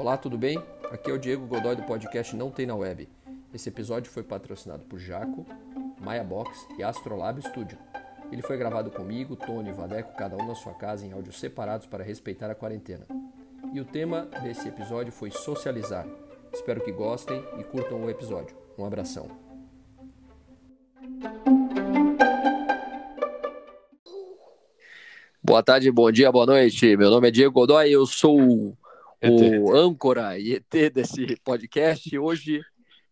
Olá, tudo bem? Aqui é o Diego Godoy do podcast Não Tem na Web. Esse episódio foi patrocinado por Jaco, Maya Box e Astrolab Studio. Ele foi gravado comigo, Tony e Vadeco, cada um na sua casa, em áudios separados para respeitar a quarentena. E o tema desse episódio foi socializar. Espero que gostem e curtam o episódio. Um abração. Boa tarde, bom dia, boa noite. Meu nome é Diego Godoy, eu sou o âncora e ET desse podcast. Hoje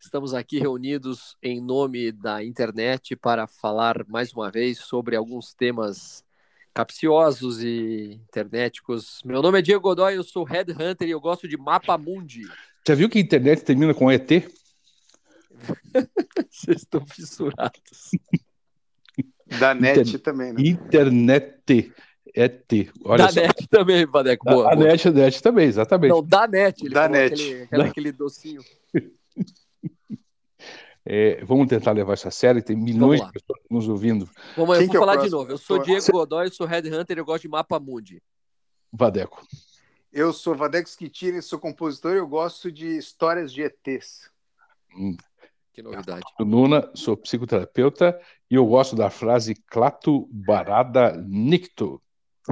estamos aqui reunidos em nome da internet para falar mais uma vez sobre alguns temas capciosos e internéticos. Meu nome é Diego Godoy, eu sou Headhunter e eu gosto de Mapa Mundi. Já viu que a internet termina com ET? Vocês estão fissurados. Da net Inter... também, né? Internet. ET. Olha da só. net também, Vadeco. Boa, a, boa. net, a net também, exatamente. Não, da net. Ele da net. Aquele, da... aquele docinho. É, vamos tentar levar isso a sério, tem milhões de pessoas nos ouvindo. Vamos, eu vou é falar de novo. Eu sou Diego Godoy, sou Headhunter e eu gosto de Mapa Mundi. Vadeco. Eu sou Vadeco Schitini, sou compositor e eu gosto de histórias de ETs. Hum. Que novidade. Eu sou Nuna, sou psicoterapeuta e eu gosto da frase clato barada nicto.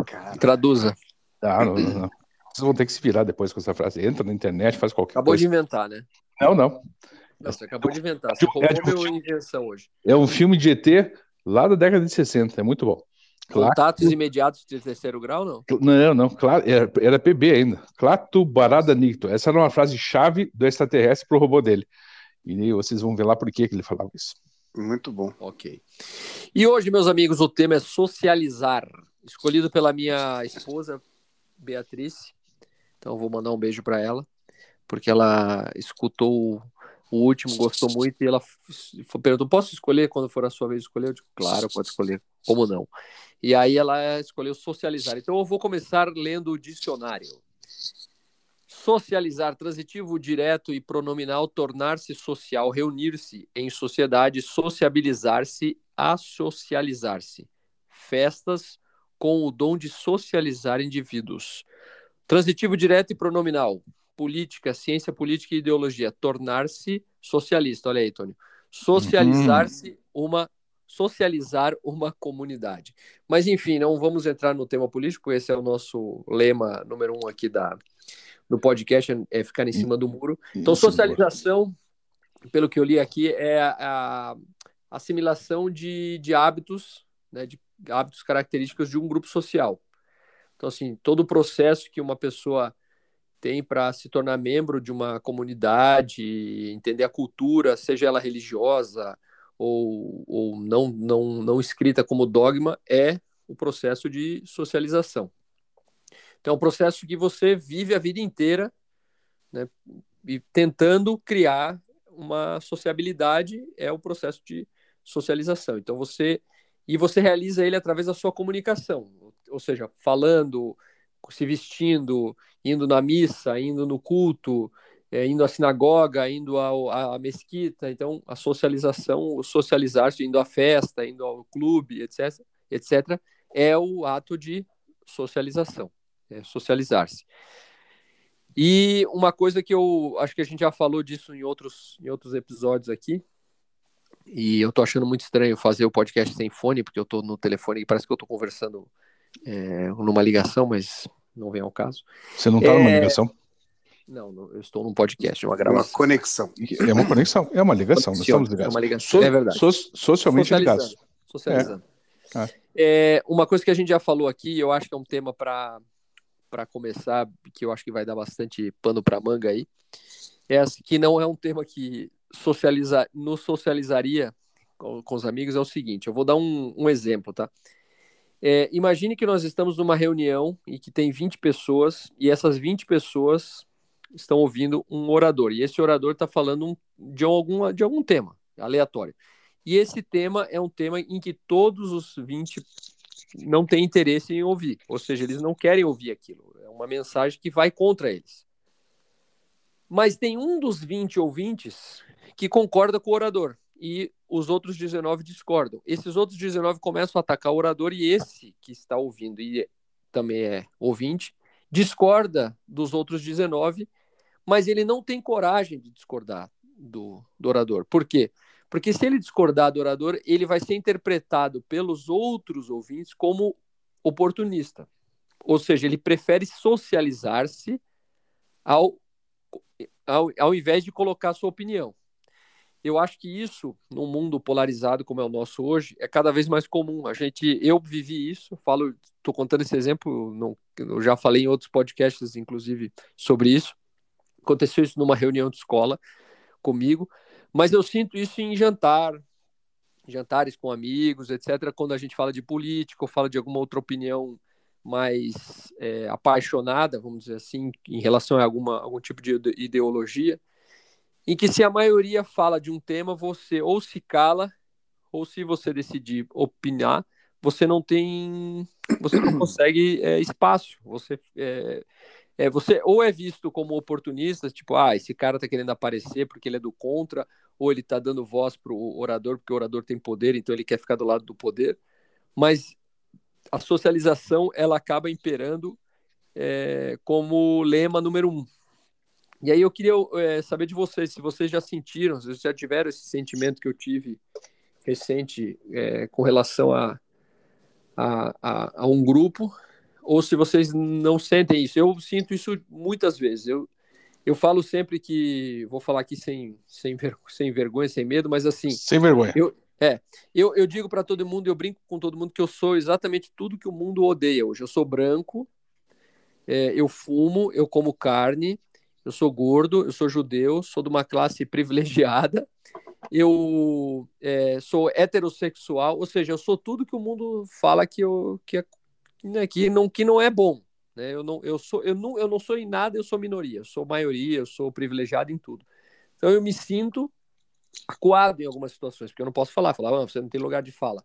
Cara. Traduza. Ah, não, não, não. Vocês vão ter que se virar depois com essa frase. Entra na internet, faz qualquer Acabou coisa. Acabou de inventar, né? Não, não. Não, você acabou de inventar. Você roubou é, minha invenção hoje. É um filme de ET lá da década de 60. É muito bom. Contatos imediatos de terceiro grau, não? Não, não. Claro, era, era PB ainda. Clato Barada Nicto. Essa era uma frase chave do extraterrestre para o robô dele. E vocês vão ver lá por que ele falava isso. Muito bom. Ok. E hoje, meus amigos, o tema é socializar. Escolhido pela minha esposa, Beatriz. Então, vou mandar um beijo para ela, porque ela escutou o último, gostou muito e ela perguntou: posso escolher quando for a sua vez escolher? Eu digo: claro, pode escolher. Como não? E aí ela escolheu socializar. Então, eu vou começar lendo o dicionário. Socializar, transitivo direto e pronominal, tornar-se social, reunir-se em sociedade, sociabilizar-se, assocializar-se. Festas com o dom de socializar indivíduos. Transitivo direto e pronominal, política, ciência política e ideologia, tornar-se socialista. Olha aí, Tônio. Socializar-se uhum. uma socializar uma comunidade. Mas enfim, não vamos entrar no tema político, esse é o nosso lema número um aqui da, no podcast, é ficar em cima do muro. Então, socialização, pelo que eu li aqui, é a assimilação de, de hábitos, né, de hábitos característicos de um grupo social. Então, assim, todo o processo que uma pessoa tem para se tornar membro de uma comunidade, entender a cultura, seja ela religiosa ou, ou não, não, não escrita como dogma, é o processo de socialização. Então, é um processo que você vive a vida inteira né, e tentando criar uma sociabilidade é o processo de socialização. Então, você e você realiza ele através da sua comunicação, ou seja, falando, se vestindo, indo na missa, indo no culto, é, indo à sinagoga, indo ao, à, mesquita. Então, a socialização, o socializar-se, indo à festa, indo ao clube, etc., etc., é o ato de socialização é, socializar-se. E uma coisa que eu acho que a gente já falou disso em outros, em outros episódios aqui, e eu tô achando muito estranho fazer o podcast sem fone, porque eu tô no telefone e parece que eu tô conversando é, numa ligação, mas não vem ao caso. Você não tá é... numa ligação? Não, não, eu estou num podcast, uma gravação. Uma conexão. É uma conexão, é uma ligação, nós estamos ligados. É uma ligação, so, é verdade. So, socialmente ligados. Socializando. É. É. uma coisa que a gente já falou aqui, eu acho que é um tema para para começar, que eu acho que vai dar bastante pano para manga aí, é que não é um tema que socializa, nos socializaria com, com, os amigos, é o seguinte, eu vou dar um, um exemplo, tá? É, imagine que nós estamos numa reunião e que tem 20 pessoas, e essas 20 pessoas estão ouvindo um orador, e esse orador está falando de, algum, de algum tema aleatório. E esse tema é um tema em que todos os 20 não têm interesse em ouvir, ou seja, eles não querem ouvir aquilo. É uma mensagem que vai contra eles. Mas tem um dos 20 ouvintes que concorda com o orador e os outros 19 discordam. Esses outros 19 começam a atacar o orador e esse que está ouvindo e também é ouvinte discorda dos outros 19, mas ele não tem coragem de discordar do, do orador. Por quê? Porque se ele discordar do orador, ele vai ser interpretado pelos outros ouvintes como oportunista. Ou seja, ele prefere socializar-se ao, ao, ao invés de colocar sua opinião. Eu acho que isso, num mundo polarizado como é o nosso hoje, é cada vez mais comum. A gente, eu vivi isso, falo, estou contando esse exemplo, não, eu já falei em outros podcasts, inclusive, sobre isso. Aconteceu isso numa reunião de escola comigo, mas eu sinto isso em jantar, jantares com amigos, etc. Quando a gente fala de política ou fala de alguma outra opinião mais é, apaixonada, vamos dizer assim, em relação a alguma, algum tipo de ideologia, em que se a maioria fala de um tema, você ou se cala, ou se você decidir opinar, você não tem, você não consegue é, espaço, você é, é, você ou é visto como oportunista, tipo, ah, esse cara tá querendo aparecer porque ele é do contra, ou ele tá dando voz pro orador porque o orador tem poder, então ele quer ficar do lado do poder, mas a socialização ela acaba imperando é, como lema número um. E aí eu queria é, saber de vocês, se vocês já sentiram, se vocês já tiveram esse sentimento que eu tive recente é, com relação a, a, a, a, um grupo, ou se vocês não sentem isso. Eu sinto isso muitas vezes. Eu, eu falo sempre que, vou falar aqui sem, sem, ver, sem vergonha, sem medo, mas assim... Sem vergonha. Eu, é, eu, eu digo para todo mundo, eu brinco com todo mundo que eu sou exatamente tudo que o mundo odeia hoje. Eu sou branco, é, eu fumo, eu como carne, eu sou gordo, eu sou judeu, sou de uma classe privilegiada, eu é, sou heterossexual, ou seja, eu sou tudo que o mundo fala que, eu, que, é, né, que, não, que não é bom. Né? Eu, não, eu, sou, eu, não, eu não sou em nada, eu sou minoria, eu sou maioria, eu sou privilegiado em tudo. Então eu me sinto acuado em algumas situações, porque eu não posso falar, falar, ah, você não tem lugar de fala.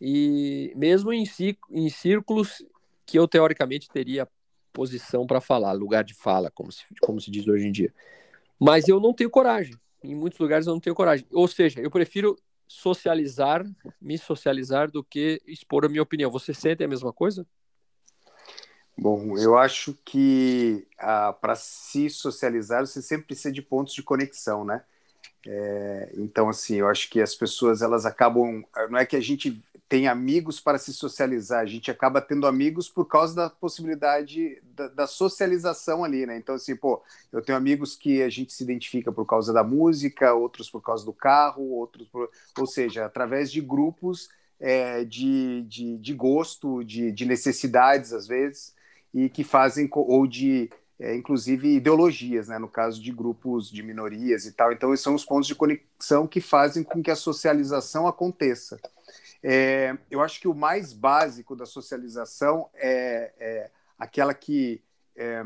E mesmo em, em círculos que eu teoricamente teria posição para falar, lugar de fala, como se, como se diz hoje em dia. Mas eu não tenho coragem. Em muitos lugares eu não tenho coragem. Ou seja, eu prefiro socializar, me socializar, do que expor a minha opinião. Você sente a mesma coisa? Bom, eu acho que ah, para se socializar você sempre precisa de pontos de conexão, né? É, então, assim, eu acho que as pessoas elas acabam. Não é que a gente tem amigos para se socializar, a gente acaba tendo amigos por causa da possibilidade da, da, socialização ali, né? Então, assim, pô, eu tenho amigos que a gente se identifica por causa da música, outros por causa do carro, outros por. Ou seja, através de grupos é, de, de, de gosto, de, de necessidades, às vezes, e que fazem. ou de é, inclusive ideologias, né, no caso de grupos de minorias e tal. Então, esses são os pontos de conexão que fazem com que a socialização aconteça. É, eu acho que o mais básico da socialização é, é aquela que é,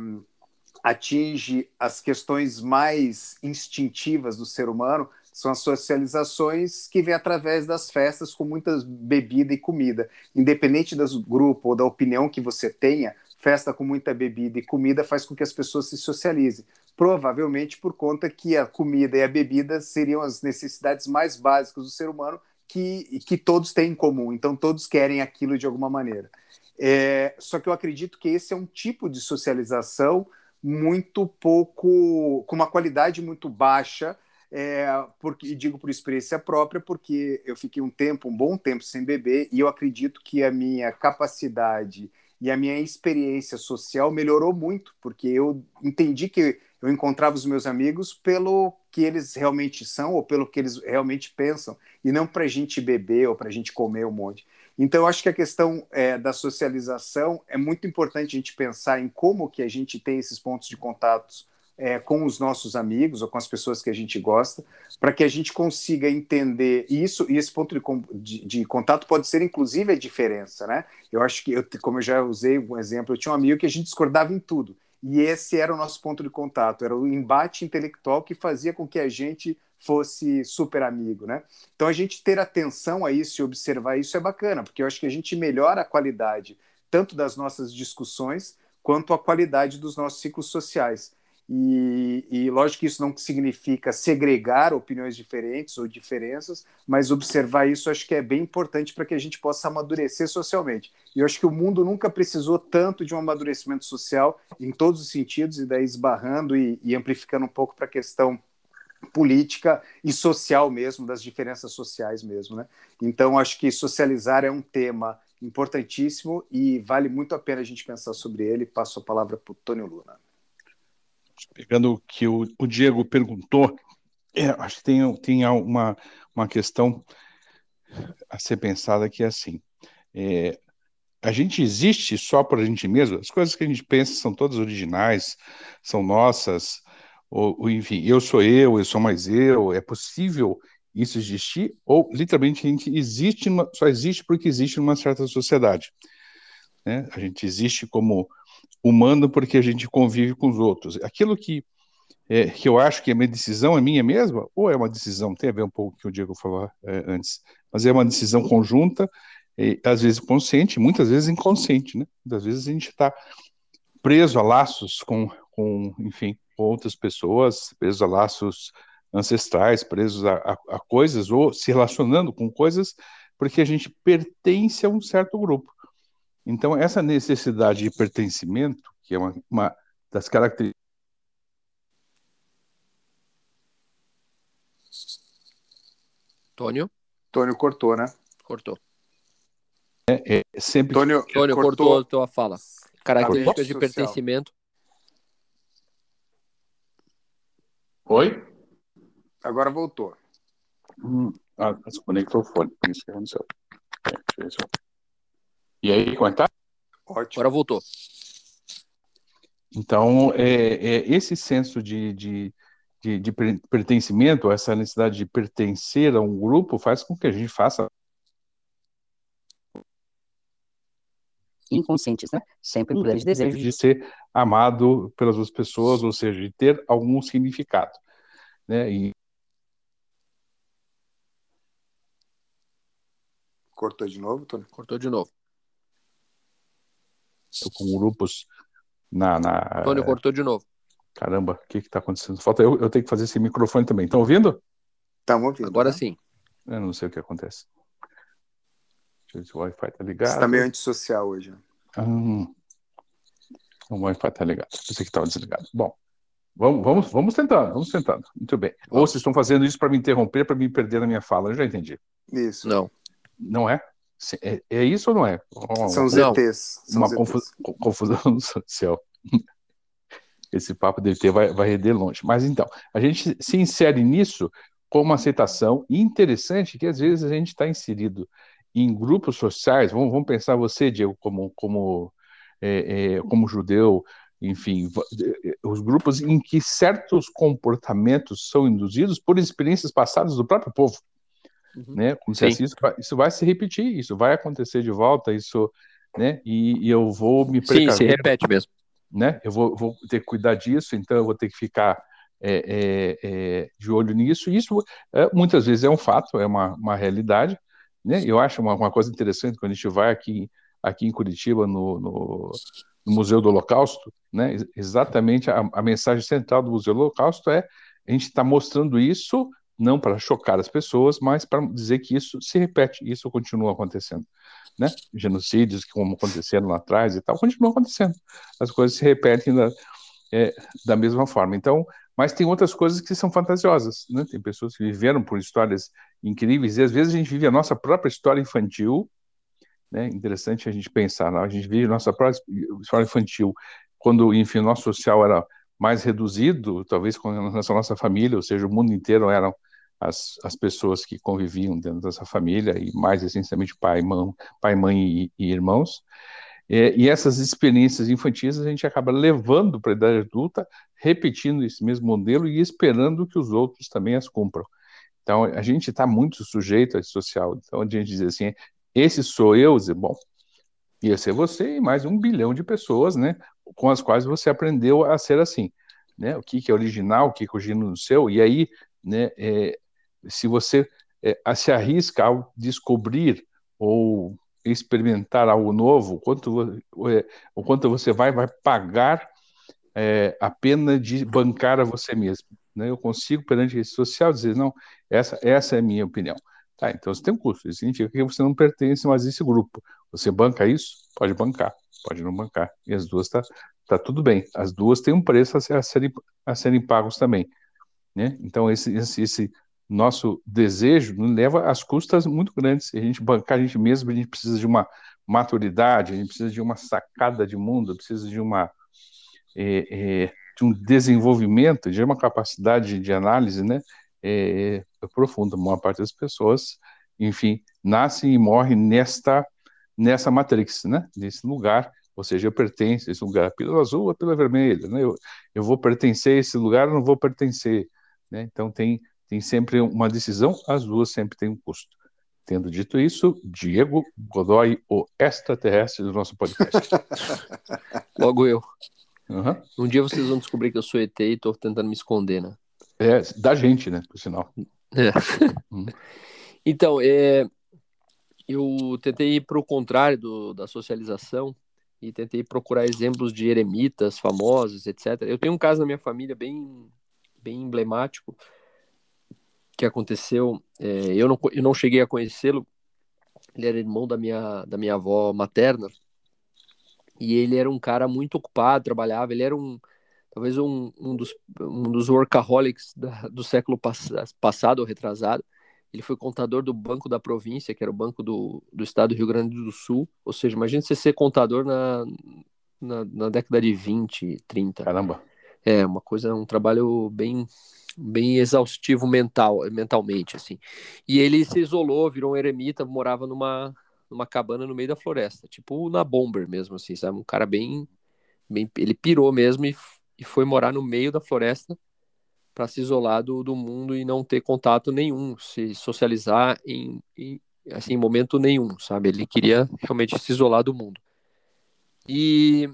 atinge as questões mais instintivas do ser humano, são as socializações que vêm através das festas com muita bebida e comida. Independente do grupo ou da opinião que você tenha, festa com muita bebida e comida faz com que as pessoas se socializem. Provavelmente por conta que a comida e a bebida seriam as necessidades mais básicas do ser humano que, que todos têm em comum. Então todos querem aquilo de alguma maneira. É, só que eu acredito que esse é um tipo de socialização muito pouco, com uma qualidade muito baixa, é, porque, e digo por experiência própria, porque eu fiquei um tempo, um bom tempo sem beber, e eu acredito que a minha capacidade e a minha experiência social melhorou muito, porque eu entendi que eu encontrava os meus amigos pelo que eles realmente são ou pelo que eles realmente pensam, e não para a gente beber ou para a gente comer um monte. Então, eu acho que a questão é, da socialização é muito importante a gente pensar em como que a gente tem esses pontos de contatos é, com os nossos amigos ou com as pessoas que a gente gosta, para que a gente consiga entender isso, e esse ponto de, de, de, contato pode ser inclusive a diferença, né? Eu acho que, eu, como eu já usei um exemplo, eu tinha um amigo que a gente discordava em tudo, e esse era o nosso ponto de contato, era o embate intelectual que fazia com que a gente fosse super amigo, né? Então a gente ter atenção a isso e observar isso é bacana, porque eu acho que a gente melhora a qualidade tanto das nossas discussões quanto a qualidade dos nossos ciclos sociais. E, e lógico que isso não significa segregar opiniões diferentes ou diferenças, mas observar isso acho que é bem importante para que a gente possa amadurecer socialmente. E eu acho que o mundo nunca precisou tanto de um amadurecimento social em todos os sentidos, e daí esbarrando e, e amplificando um pouco para a questão política e social mesmo, das diferenças sociais mesmo. Né? Então, acho que socializar é um tema importantíssimo e vale muito a pena a gente pensar sobre ele. Passo a palavra para o Tônio Luna pegando o que o, o Diego perguntou, é, acho que tem, tem uma, uma questão a ser pensada que é assim. É, a gente existe só por a gente mesmo? As coisas que a gente pensa são todas originais, são nossas, ou, ou enfim, eu sou eu, eu sou mais eu, é possível isso existir? Ou literalmente a gente existe, só existe porque existe numa certa sociedade? Né? A gente existe como humano porque a gente convive com os outros. Aquilo que, é, que eu acho que é minha decisão é minha mesma, ou é uma decisão, tem a ver um pouco com o que o Diego falou é, antes, mas é uma decisão conjunta, às vezes consciente, muitas vezes inconsciente, né? Muitas vezes a gente está preso a laços com, com, enfim, com outras pessoas, preso a laços ancestrais, presos a, a, a coisas, ou se relacionando com coisas, porque a gente pertence a um certo grupo. Então, essa necessidade de pertencimento, que é uma, uma das características. Tônio? Tônio cortou, né? Cortou. É, é sempre. Tônio, Tônio cortou, cortou a tua fala. Características de pertencimento. Oi? Agora voltou. Hum, ah, desconectou o fone. Isso que aconteceu. É, deixa eu ver se eu... E aí, como é que tá? Ótimo. Agora voltou. Então, é, é esse senso de, de, de, de, pertencimento, essa necessidade de pertencer a um grupo, faz com que a gente faça. Inconscientes, né? Sempre um grande desejo de ser amado pelas outras pessoas, ou seja, de ter algum significado. Né? E... Cortou de novo, Tony? Cortou de novo com grupos na. na Antônio cortou de novo. Caramba, o que está acontecendo? Falta eu, eu tenho que fazer esse microfone também. Estão ouvindo? Estamos ouvindo. Agora né? sim. Eu não sei o que acontece. Deixa eu ver se o Wi-Fi está ligado. Você está meio antissocial hoje. Né? Hum, o Wi-Fi está ligado. Pensei que estava desligado. Bom, vamos, vamos, vamos tentando, vamos tentando. Muito bem. Vamos. Ou vocês estão fazendo isso para me interromper, para me perder na minha fala. Eu já entendi. Isso. Não. Não é? É, é isso ou não é? São os ETs. São uma ZTs. confusão social. Esse papo do ET vai, vai render longe. Mas então, a gente se insere nisso com uma aceitação interessante que às vezes a gente está inserido em grupos sociais. Vamos, vamos pensar você, Diego, como, como, é, é, como judeu, enfim, os grupos em que certos comportamentos são induzidos por experiências passadas do próprio povo. Uhum. Né? Como se isso, vai, isso vai se repetir, isso vai acontecer de volta, isso, né? E, e eu vou me precaver. Sim, se repete mesmo. Né? Eu vou, vou ter que cuidar disso, então eu vou ter que ficar é, é, é, de olho nisso. Isso é, muitas vezes é um fato, é uma, uma realidade. Né? Eu acho uma, uma coisa interessante quando a gente vai aqui, aqui em Curitiba, no, no, no Museu do Holocausto, né? exatamente a, a mensagem central do Museu do Holocausto é a gente está mostrando isso não para chocar as pessoas, mas para dizer que isso se repete, isso continua acontecendo. Né? Genocídios, como aconteceram lá atrás e tal, continuam acontecendo. As coisas se repetem da, é, da mesma forma. Então, mas tem outras coisas que são fantasiosas. Né? Tem pessoas que viveram por histórias incríveis e às vezes a gente vive a nossa própria história infantil. Né? Interessante a gente pensar, né? a gente vive a nossa própria história infantil quando, enfim, o nosso social era mais reduzido, talvez com à nossa família, ou seja, o mundo inteiro eram as, as pessoas que conviviam dentro dessa família, e mais essencialmente pai, mãe, pai mãe e, e irmãos. É, e essas experiências infantis a gente acaba levando para a idade adulta, repetindo esse mesmo modelo e esperando que os outros também as cumpram. Então, a gente está muito sujeito a esse social. Então, a gente diz assim, esse sou eu, bom, ia ser você e mais um bilhão de pessoas, né, com as quais você aprendeu a ser assim, né, o que, que é original, o que, que é original no seu, e aí, né, é, se você é, se arrisca ao descobrir ou experimentar algo novo, quanto, é, o quanto você vai, vai pagar é, a pena de bancar a você mesmo. Né? Eu consigo, perante a rede social, dizer, não, essa, essa é a minha opinião. Tá, então você tem um custo, isso significa que você não pertence mais a esse grupo. Você banca isso? Pode bancar, pode não bancar. E as duas tá, tá tudo bem. As duas têm um preço a, serem, a serem pagos também. Né? Então, esse, esse, esse nosso desejo nos leva às custas muito grandes. A gente bancar a gente mesmo, a gente precisa de uma maturidade, a gente precisa de uma sacada de mundo, precisa de uma é, é, de um desenvolvimento, de uma capacidade de análise, né, é, é profunda. A maior parte das pessoas, enfim, nascem e morrem nesta nessa matrix, né, nesse lugar. Ou seja, eu pertenço a esse lugar, pela azul ou pela vermelha, né? Eu, eu vou pertencer a esse lugar ou não vou pertencer, né? Então tem tem sempre uma decisão, as duas sempre têm um custo. Tendo dito isso, Diego Godoy, o extraterrestre do nosso podcast. Logo eu. Uhum. Um dia vocês vão descobrir que eu sou ET e estou tentando me esconder, né? É, da gente, né? Por sinal. É. Hum. Então, é, eu tentei ir para o contrário do, da socialização e tentei procurar exemplos de eremitas famosos, etc. Eu tenho um caso na minha família bem, bem emblemático que aconteceu. É, eu, não, eu não cheguei a conhecê-lo. Ele era irmão da minha, da minha avó materna. E ele era um cara muito ocupado, trabalhava. Ele era um, talvez um, um, dos, um dos workaholics da, do século pass passado ou retrasado. Ele foi contador do Banco da Província, que era o banco do, do estado do Rio Grande do Sul. Ou seja, imagine você ser contador na, na, na década de 20, 30. Caramba. É, uma coisa, um trabalho bem bem exaustivo mental, mentalmente, assim. E ele se isolou, virou um eremita, morava numa, numa cabana no meio da floresta, tipo na Bomber mesmo, assim, sabe? Um cara bem, bem ele pirou mesmo e, e foi morar no meio da floresta para se isolar do, do mundo e não ter contato nenhum, se socializar em, em assim, momento nenhum, sabe? Ele queria realmente se isolar do mundo. E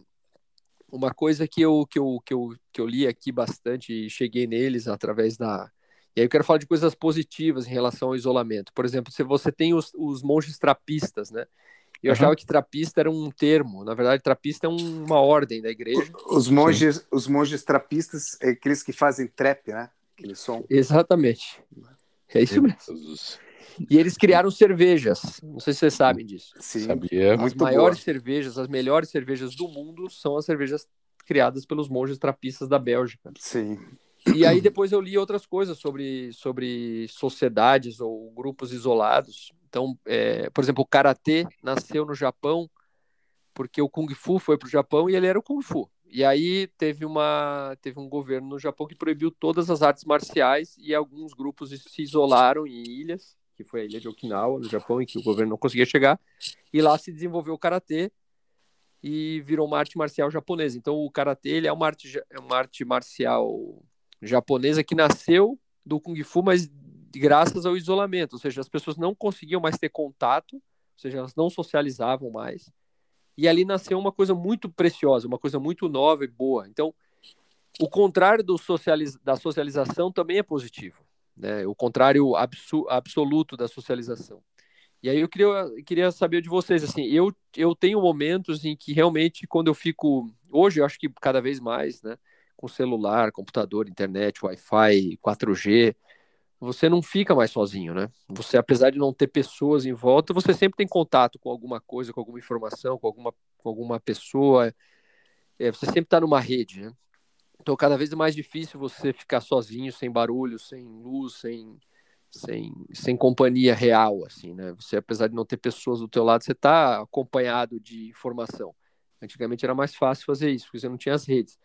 uma coisa que eu, que eu, que eu, que eu li aqui bastante e cheguei neles através da. E aí eu quero falar de coisas positivas em relação ao isolamento. Por exemplo, se você tem os, os monges trapistas, né? Eu uhum. achava que trapista era um termo. Na verdade, trapista é um, uma ordem da igreja. Os monges, os monges trapistas é aqueles que fazem trap, né? Aquele som. Exatamente. É isso mesmo. E eles criaram cervejas. Não sei se vocês sabem disso. Sim, sabia. As maiores boa. cervejas, as melhores cervejas do mundo são as cervejas criadas pelos monges trapistas da Bélgica. Sim. E aí depois eu li outras coisas sobre, sobre sociedades ou grupos isolados. Então, é, por exemplo, o karatê nasceu no Japão porque o kung fu foi para o Japão e ele era o kung fu. E aí teve uma teve um governo no Japão que proibiu todas as artes marciais e alguns grupos se isolaram em ilhas que foi a ilha de Okinawa, no Japão, em que o governo não conseguia chegar, e lá se desenvolveu o karatê e virou uma arte marcial japonesa. Então o karatê ele é uma arte, é uma arte marcial japonesa que nasceu do kung fu, mas graças ao isolamento, ou seja, as pessoas não conseguiam mais ter contato, ou seja, elas não socializavam mais. E ali nasceu uma coisa muito preciosa, uma coisa muito nova e boa. Então, o contrário socializ da socialização também é positivo né? o contrário absoluto da socialização. E aí eu queria, queria saber de vocês, assim, eu, eu tenho momentos em que realmente quando eu fico, hoje eu acho que cada vez mais, né, com celular, computador, internet, Wi-Fi, 4G, você não fica mais sozinho, né? Você, apesar de não ter pessoas em volta, você sempre tem contato com alguma coisa, com alguma informação, com alguma, com alguma pessoa, é, você sempre está numa rede, né? Então, cada vez mais difícil você ficar sozinho, sem barulho, sem luz, sem, sem, sem companhia real, assim, né? Você, apesar de não ter pessoas do teu lado, você está acompanhado de informação. Antigamente era mais fácil fazer isso, porque você não tinha as redes.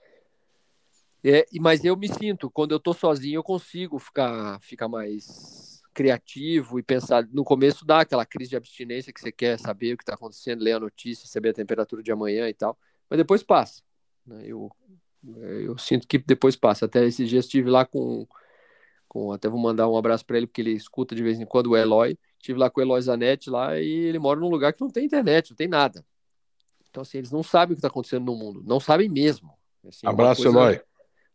É, mas eu me sinto, quando eu estou sozinho, eu consigo ficar, ficar mais criativo e pensar. No começo dá aquela crise de abstinência que você quer saber o que está acontecendo, ler a notícia, saber a temperatura de amanhã e tal, mas depois passa. Né? Eu eu sinto que depois passa. Até esses dias estive lá com, com. Até vou mandar um abraço para ele, porque ele escuta de vez em quando o Eloy. Estive lá com o Eloy Zanetti lá e ele mora num lugar que não tem internet, não tem nada. Então, assim, eles não sabem o que está acontecendo no mundo. Não sabem mesmo. Assim, Abraço, coisa... Eloy.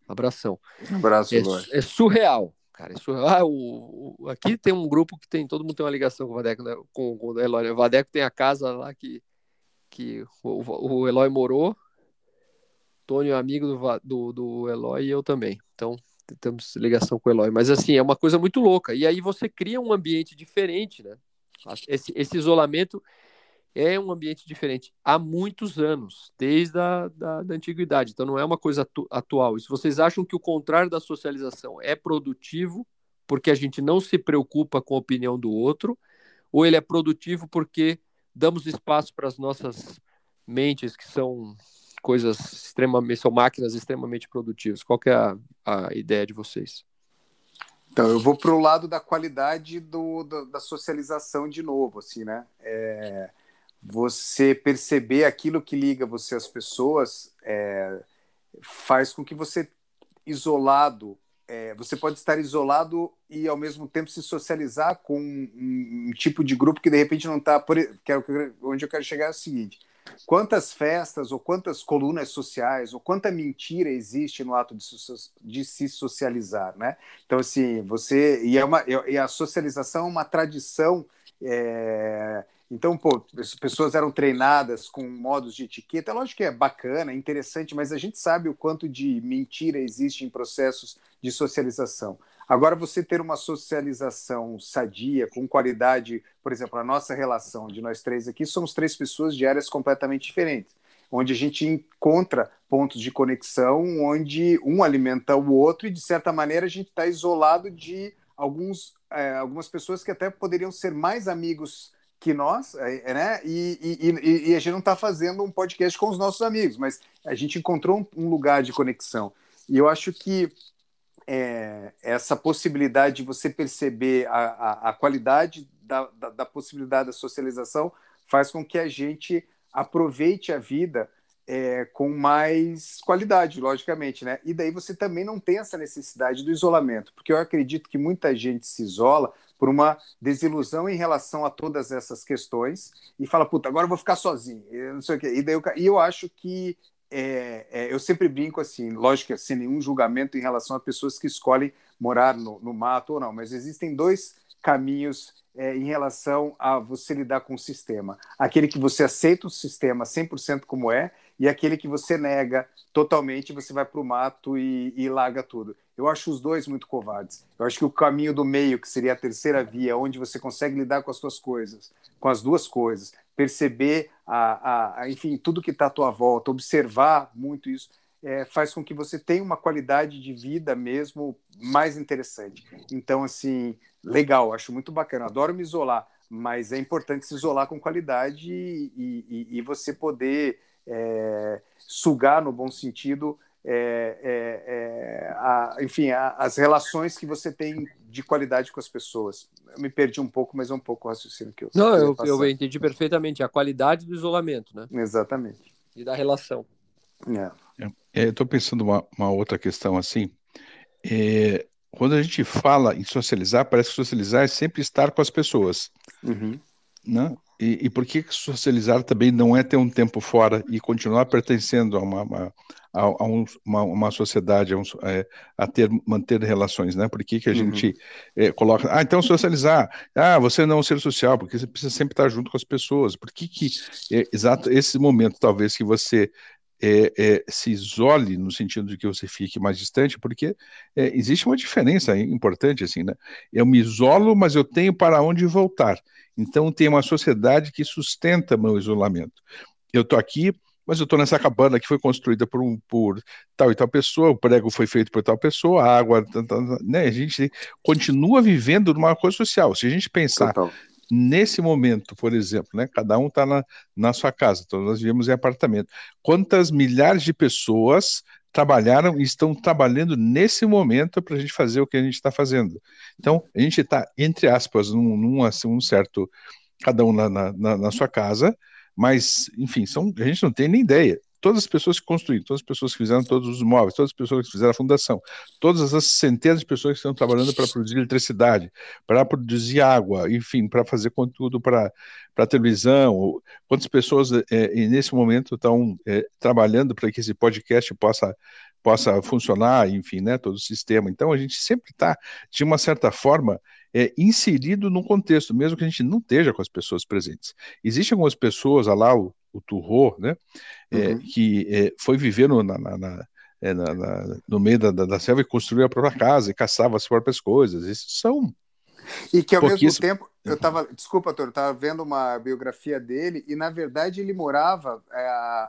Abração. Abraço, é, Eloy. É surreal, cara. É surreal. Ah, o, o, aqui tem um grupo que tem. Todo mundo tem uma ligação com o Vadeco, né? com, com o Eloy. O Vadeco tem a casa lá que, que o, o Eloy morou Tônio é amigo do, do, do Eloy e eu também. Então, temos ligação com o Eloy. Mas, assim, é uma coisa muito louca. E aí você cria um ambiente diferente, né? Esse, esse isolamento é um ambiente diferente há muitos anos, desde a da, da antiguidade. Então, não é uma coisa atu atual. E se vocês acham que o contrário da socialização é produtivo, porque a gente não se preocupa com a opinião do outro, ou ele é produtivo porque damos espaço para as nossas mentes que são coisas extremamente, são máquinas extremamente produtivas. Qual é a, a ideia de vocês? Então, eu vou para o lado da qualidade do, do, da socialização de novo, assim, né? É, você perceber aquilo que liga você às pessoas é, faz com que você, isolado, é, você pode estar isolado e ao mesmo tempo se socializar com um, um tipo de grupo que de repente não está. Que é onde eu quero chegar é o seguinte: quantas festas ou quantas colunas sociais ou quanta mentira existe no ato de, de se socializar, né? Então assim, você e, é uma, e a socialização é uma tradição. É, então, pô, as pessoas eram treinadas com modos de etiqueta. Lógico que é bacana, é interessante, mas a gente sabe o quanto de mentira existe em processos de socialização. Agora, você ter uma socialização sadia, com qualidade, por exemplo, a nossa relação de nós três aqui, somos três pessoas de áreas completamente diferentes, onde a gente encontra pontos de conexão, onde um alimenta o outro e, de certa maneira, a gente está isolado de alguns, é, algumas pessoas que até poderiam ser mais amigos que nós, é, né? E, e, e, a gente não está fazendo um podcast com os nossos amigos, mas a gente encontrou um lugar de conexão. E eu acho que é, essa possibilidade de você perceber a, a, a qualidade da, da, da, possibilidade da socialização faz com que a gente aproveite a vida é, com mais qualidade, logicamente, né? E daí você também não tem essa necessidade do isolamento, porque eu acredito que muita gente se isola por uma desilusão em relação a todas essas questões e fala, puta, agora eu vou ficar sozinho, não sei o quê. E, daí eu, e eu acho que é, é, eu sempre brinco assim, lógico, sem nenhum julgamento em relação a pessoas que escolhem morar no, no mato ou não, mas existem dois caminhos é, em relação a você lidar com o sistema. Aquele que você aceita o sistema 100% como é e aquele que você nega totalmente, você vai para o mato e, e larga tudo. Eu acho os dois muito covardes. Eu acho que o caminho do meio, que seria a terceira via, onde você consegue lidar com as suas coisas, com as duas coisas, perceber, a, a, a enfim, tudo que está à tua volta, observar muito isso, é, faz com que você tenha uma qualidade de vida mesmo mais interessante. Então, assim, legal, acho muito bacana. Adoro me isolar, mas é importante se isolar com qualidade e, e, e você poder é, sugar, no bom sentido, é, é, é, a, enfim, a, as relações que você tem de qualidade com as pessoas. Eu me perdi um pouco, mas é um pouco o raciocínio que eu. Não, eu, eu, entendi perfeitamente. A qualidade do isolamento, né? Exatamente. E da relação. É. é eu estou pensando uma, uma outra questão assim. É, quando a gente fala em socializar, parece que socializar é sempre estar com as pessoas. Uhum. Né? E, e, por que socializar também não é ter um tempo fora e continuar pertencendo a uma, uma a, a um, uma, uma, sociedade, a, um, é, a, ter, manter relações, né? Por que, que a uhum. gente é, coloca, ah, então socializar, ah, você não é um ser social, porque você precisa sempre estar junto com as pessoas, por que que, é, exato, esse momento talvez que você é, é, se isole no sentido de que você fique mais distante, porque é, existe uma diferença importante assim, né? Eu me isolo, mas eu tenho para onde voltar. Então tem uma sociedade que sustenta meu isolamento. Eu estou aqui, mas eu estou nessa cabana que foi construída por, um, por tal e tal pessoa, o prego foi feito por tal pessoa, a água, né? A gente continua vivendo numa coisa social. Se a gente pensar Total nesse momento, por exemplo, né, cada um está na, na sua casa, então nós vivemos em apartamento. Quantas milhares de pessoas trabalharam e estão trabalhando nesse momento para a gente fazer o que a gente está fazendo? Então, a gente está, entre aspas, num, num assim, um certo, cada um na, na, na sua casa, mas, enfim, são, a gente não tem nem ideia todas as pessoas que construíram, todas as pessoas que fizeram todos os móveis, todas as pessoas que fizeram a fundação, todas as centenas de pessoas que estão trabalhando para produzir eletricidade, para produzir água, enfim, para fazer conteúdo para a televisão, quantas pessoas é, nesse momento estão é, trabalhando para que esse podcast possa possa funcionar, enfim, né, todo o sistema. Então a gente sempre está, de uma certa forma, é, inserido no contexto, mesmo que a gente não esteja com as pessoas presentes. Existem algumas pessoas, lá o o Turro, né? É, uhum. Que é, foi viver no, na, na, na, é, no meio da, da, da, selva e construiu a própria casa e caçava as próprias coisas. Isso são. E que ao mesmo tempo eu estava, desculpa, Toro, eu estava vendo uma biografia dele e, na verdade, ele morava é,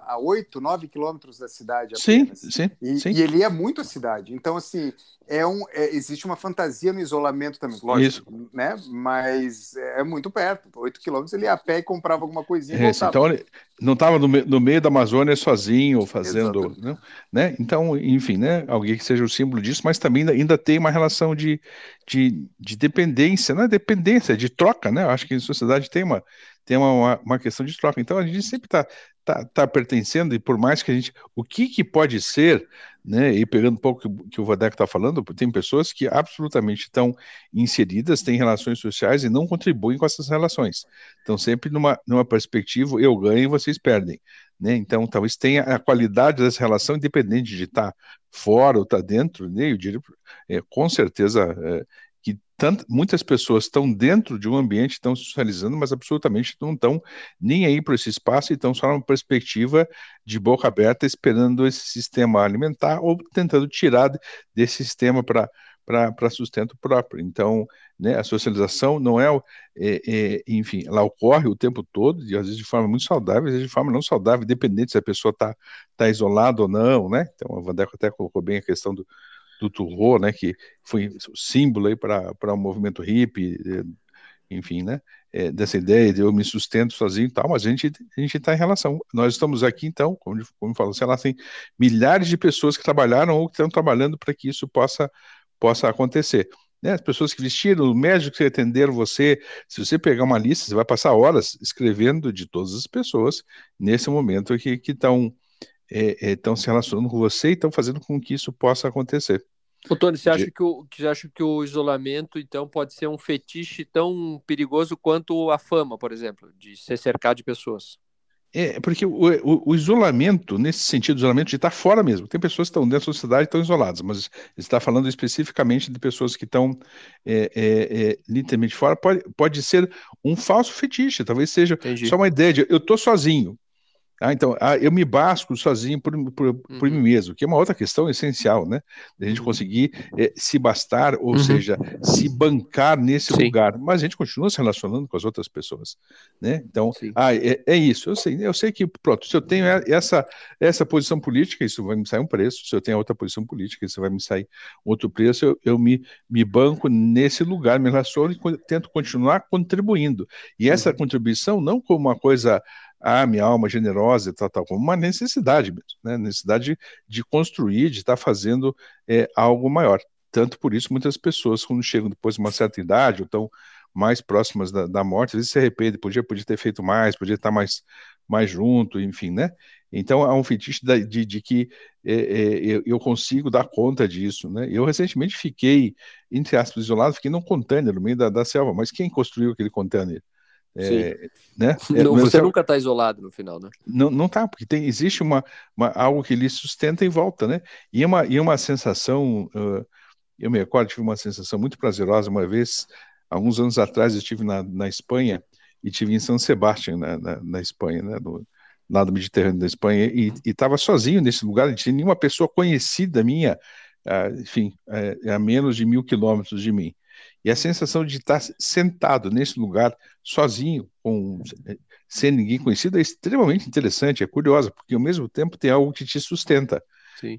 a 8, 9 quilômetros da cidade apenas. Sim, sim e, sim. e ele ia muito à cidade. Então, assim, é um, é, existe uma fantasia no isolamento também, lógico, Isso. né? Mas é muito perto. 8 quilômetros ele ia a pé e comprava alguma coisinha e voltava. Então, ele não estava no, no, meio da Amazônia sozinho, fazendo... Né? né? Então, enfim, né? alguém que seja o símbolo disso, mas também ainda, ainda tem uma relação de, de, de dependência, não é dependência, é de troca, né? Eu acho que a sociedade tem uma, tem uma, uma questão de troca. Então a gente sempre está tá, tá pertencendo, e por mais que a gente. O que, que pode ser, né? E pegando um pouco que, que o Vadeco está falando, tem pessoas que absolutamente estão inseridas, têm relações sociais e não contribuem com essas relações. Então, sempre numa, numa perspectiva, eu ganho e vocês perdem. Né? Então, talvez tenha a qualidade dessa relação, independente de estar tá fora ou estar tá dentro, né? eu diria, é, com certeza. É, tanto, muitas pessoas estão dentro de um ambiente, estão socializando, mas absolutamente não estão nem aí para esse espaço e estão só numa perspectiva de boca aberta, esperando esse sistema alimentar ou tentando tirar desse sistema para para sustento próprio. Então, né, a socialização não é, é, é, enfim, ela ocorre o tempo todo, e às vezes de forma muito saudável, às vezes de forma não saudável, independente se a pessoa está tá isolada ou não, né? Então, a Vandeco até colocou bem a questão do, do Turro, né, que foi o símbolo aí para o movimento hippie, eh, enfim, né, é, dessa ideia de eu me sustento sozinho e tal, mas a gente a gente está em relação. Nós estamos aqui então, como como falou, sei lá, tem milhares de pessoas que trabalharam ou que estão trabalhando para que isso possa possa acontecer. Né, as pessoas que vestiram, os médicos que atenderam você, se você pegar uma lista, você vai passar horas escrevendo de todas as pessoas nesse momento que estão estão é, é, se relacionando com você e estão fazendo com que isso possa acontecer. Ô, Tony, você acha, que o, você acha que o isolamento, então, pode ser um fetiche tão perigoso quanto a fama, por exemplo, de ser cercado de pessoas? É, porque o, o, o isolamento, nesse sentido, o isolamento de estar fora mesmo. Tem pessoas que estão dentro da sociedade e estão isoladas, mas está falando especificamente de pessoas que estão é, é, é, literalmente fora. Pode, pode ser um falso fetiche, talvez seja Entendi. só uma ideia de eu estou sozinho. Ah, então, ah, eu me basco sozinho por, por, uhum. por, mim uhum. mesmo, que é uma outra questão essencial, né? A gente uhum. conseguir é, se bastar, ou uhum. seja, se bancar nesse Sim. lugar, mas a gente continua se relacionando com as outras pessoas, né? Então, ah, é, é, isso, eu sei, eu sei que, pronto, se eu tenho essa, essa posição política, isso vai me sair um preço, se eu tenho outra posição política, isso vai me sair outro preço, eu, eu me, me banco nesse lugar, me relaciono e tento continuar contribuindo. E essa uhum. contribuição não como uma coisa ah, minha alma generosa e tal, tal, como uma necessidade mesmo, né? necessidade de construir, de estar fazendo é, algo maior. Tanto por isso, muitas pessoas, quando chegam depois de uma certa idade, ou estão mais próximas da, da morte, às vezes se arrependem, podia, podia ter feito mais, podia estar mais, mais junto, enfim, né? Então, há um fetiche de, de, de que é, é, eu consigo dar conta disso, né? Eu recentemente fiquei, entre aspas, isolado, fiquei num container no meio da, da selva, mas quem construiu aquele container? É, né? Não, você eu, nunca está isolado no final, né? Não, não tá, porque tem, existe uma, uma, algo que lhe sustenta em volta, né? E uma, e uma sensação, uh, eu me recordo, tive uma sensação muito prazerosa uma vez, alguns anos atrás, eu estive na, na Espanha e estive em São Sebastião, na, na, na Espanha, né? Do, lado mediterrâneo da Espanha, e estava sozinho nesse lugar, não tinha nenhuma pessoa conhecida minha, uh, enfim, uh, a menos de mil quilômetros de mim. E a sensação de estar sentado nesse lugar, sozinho, com, sem ninguém conhecido, é extremamente interessante, é curiosa, porque ao mesmo tempo tem algo que te sustenta.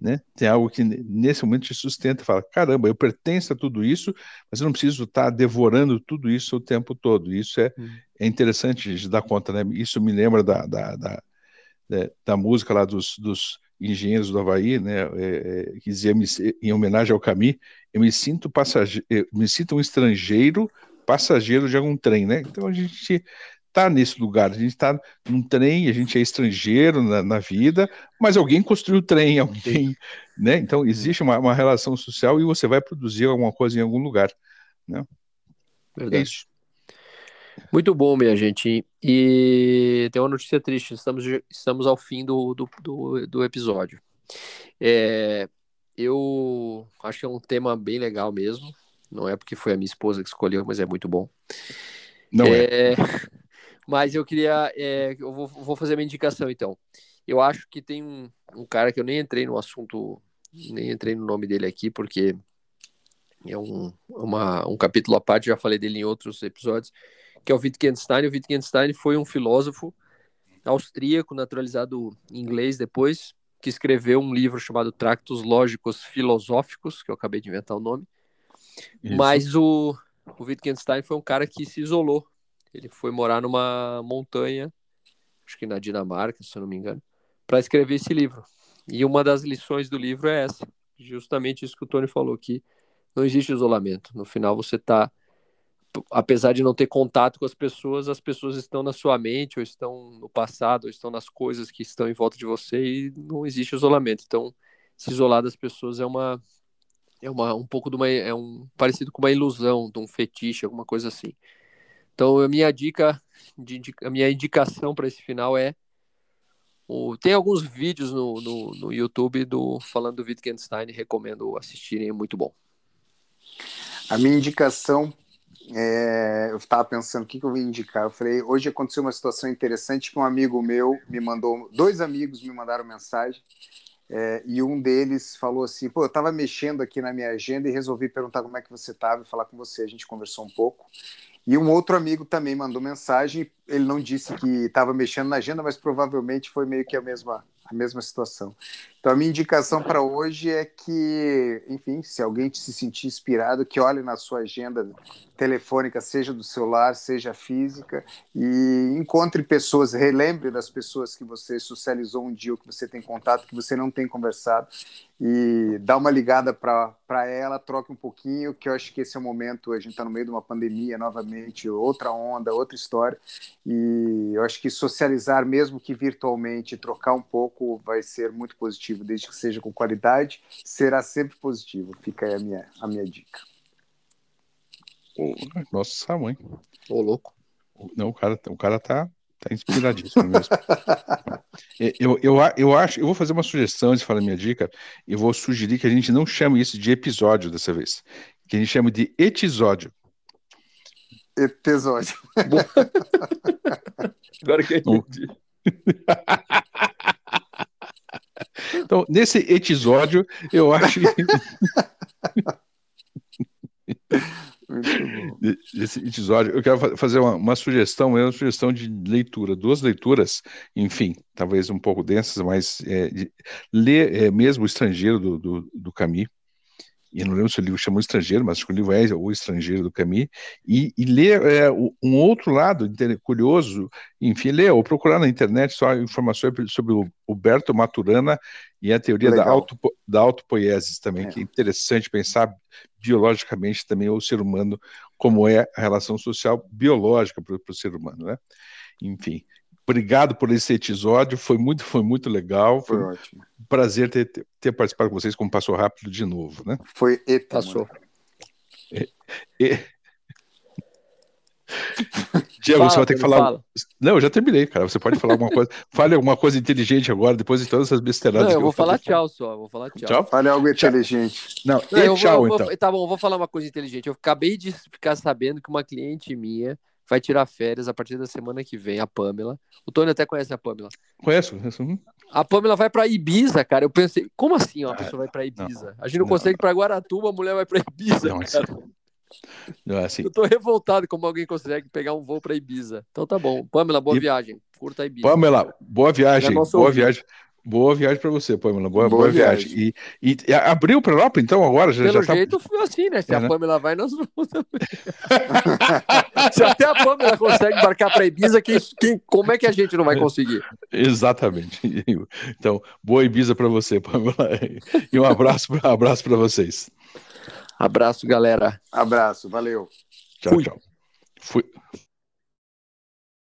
Né? Tem algo que nesse momento te sustenta, fala, caramba, eu pertenço a tudo isso, mas eu não preciso estar devorando tudo isso o tempo todo. Isso é, hum. é interessante de dar conta, né? Isso me lembra da, da, da, da música lá dos, dos engenheiros do Havaí, né, é, é, que dizia em homenagem ao Camus, eu me sinto passageiro, me sinto um estrangeiro passageiro de algum trem, né? Então a gente está nesse lugar, a gente está num trem, a gente é estrangeiro na, na, vida, mas alguém construiu o trem, alguém, né? Então existe uma, uma, relação social e você vai produzir alguma coisa em algum lugar, né? Verdade. É isso. Muito bom, minha gente. E tem uma notícia triste: estamos, estamos ao fim do, do, do, do episódio. É, eu acho que é um tema bem legal mesmo. Não é porque foi a minha esposa que escolheu, mas é muito bom. Não é. é. Mas eu queria. É, eu vou, vou fazer minha indicação então. Eu acho que tem um, um cara que eu nem entrei no assunto, nem entrei no nome dele aqui, porque é um, uma, um capítulo à parte, já falei dele em outros episódios, que é o Wittgenstein. O Wittgenstein foi um filósofo austríaco, naturalizado inglês depois, que escreveu um livro chamado Tractos Lógicos Filosóficos, que eu acabei de inventar o nome. Isso. Mas o, o Wittgenstein foi um cara que se isolou. Ele foi morar numa montanha, acho que na Dinamarca, se eu não me engano, para escrever esse livro. E uma das lições do livro é essa, justamente isso que o Tony falou, que não existe isolamento. No final você está apesar de não ter contato com as pessoas, as pessoas estão na sua mente, ou estão no passado, ou estão nas coisas que estão em volta de você e não existe isolamento. Então, se isolar das pessoas é uma é uma um pouco de uma é um parecido com uma ilusão, de um fetiche, alguma coisa assim. Então, a minha dica, de, a minha indicação para esse final é o, tem alguns vídeos no, no, no YouTube do falando do Wittgenstein, recomendo assistirem, é muito bom. A minha indicação é, eu estava pensando o que, que, eu vou indicar. Eu falei, hoje aconteceu uma situação interessante que um amigo meu me mandou, dois amigos me mandaram mensagem, é, e um deles falou assim: pô, eu estava mexendo aqui na minha agenda e resolvi perguntar como é que você estava e falar com você. A gente conversou um pouco. E um outro amigo também mandou mensagem. Ele não disse que estava mexendo na agenda, mas provavelmente foi meio que a mesma, a mesma situação. Então, a minha indicação para hoje é que, enfim, se alguém se sentir inspirado, que olhe na sua agenda telefônica, seja do celular, seja física, e encontre pessoas, relembre das pessoas que você socializou um dia, ou que você tem contato, que você não tem conversado, e dá uma ligada para ela, troque um pouquinho, que eu acho que esse é o momento, a gente está no meio de uma pandemia novamente, outra onda, outra história, e eu acho que socializar, mesmo que virtualmente, trocar um pouco, vai ser muito positivo, desde que seja com qualidade, será sempre positivo. Fica aí a minha, a minha dica. Nossa mãe. Ô, louco. Não, o cara, o cara tá, tá inspiradíssimo mesmo. É, eu, eu, eu acho, eu vou fazer uma sugestão antes de falar minha dica. Eu vou sugerir que a gente não chame isso de episódio dessa vez. Que a gente chame de etisódio. Episódio. Agora que eu entendi. Então, nesse episódio, eu acho que. Esse episódio, eu quero fazer uma, uma, sugestão, é uma sugestão de leitura, duas leituras, enfim, talvez um pouco densas, mas é, de, ler é, mesmo o estrangeiro do, do, do Camus, e eu não lembro se o livro chama o estrangeiro, mas acho que o livro é o estrangeiro do Camus, e, e ler é, um outro lado curioso, enfim, ler ou procurar na internet só informações sobre o Huberto Maturana e a teoria da, auto, da autopoiesis também, é. que é interessante pensar biologicamente também o ser humano, como é a relação social biológica para o ser humano, né? Enfim, obrigado por esse episódio, foi muito, foi muito legal. Foi, foi ótimo. Um prazer ter, ter, participado com vocês, como passou rápido de novo, né? Foi e passou. E, e... Diego, fala, você vai ter que falar. Fala. Não, eu já terminei, cara. Você pode falar alguma coisa. Fale alguma coisa inteligente agora, depois de todas essas besteiradas. Não, eu vou eu falar tchau só. Vou falar tchau. tchau? Fale algo inteligente. Não, Não tchau, vou, então. Tá bom, eu vou falar uma coisa inteligente. Eu acabei de ficar sabendo que uma cliente minha vai tirar férias a partir da semana que vem, a Pamela. O Tony até conhece a Pamela. Conheço, conheço. Uhum. A Pamela vai para Ibiza, cara. Eu pensei, como assim uma pessoa vai para Ibiza? Não, a gente não, não consegue para Guaratuba, a mulher vai para Ibiza, não, cara. Não é assim. Eu tô revoltado como alguém consegue pegar um voo para Ibiza. Então tá bom. Pamela, boa e... viagem. Curta Ibiza. Pamela, boa viagem. É boa ouvido. viagem. Boa viagem para você, Pamela. Boa, boa, boa viagem. viagem. E, e, abriu para Europa, então, agora? Já, Pelo já tá jeito, foi assim, né? Se é, a né? Pamela vai, nós vamos também. Se até a Pamela consegue embarcar para Ibiza, quem, quem, como é que a gente não vai conseguir? Exatamente. Então, boa Ibiza para você, Pamela. E um abraço, um abraço para vocês. Abraço, galera. Abraço, valeu. Tchau, Fui. tchau. Fui.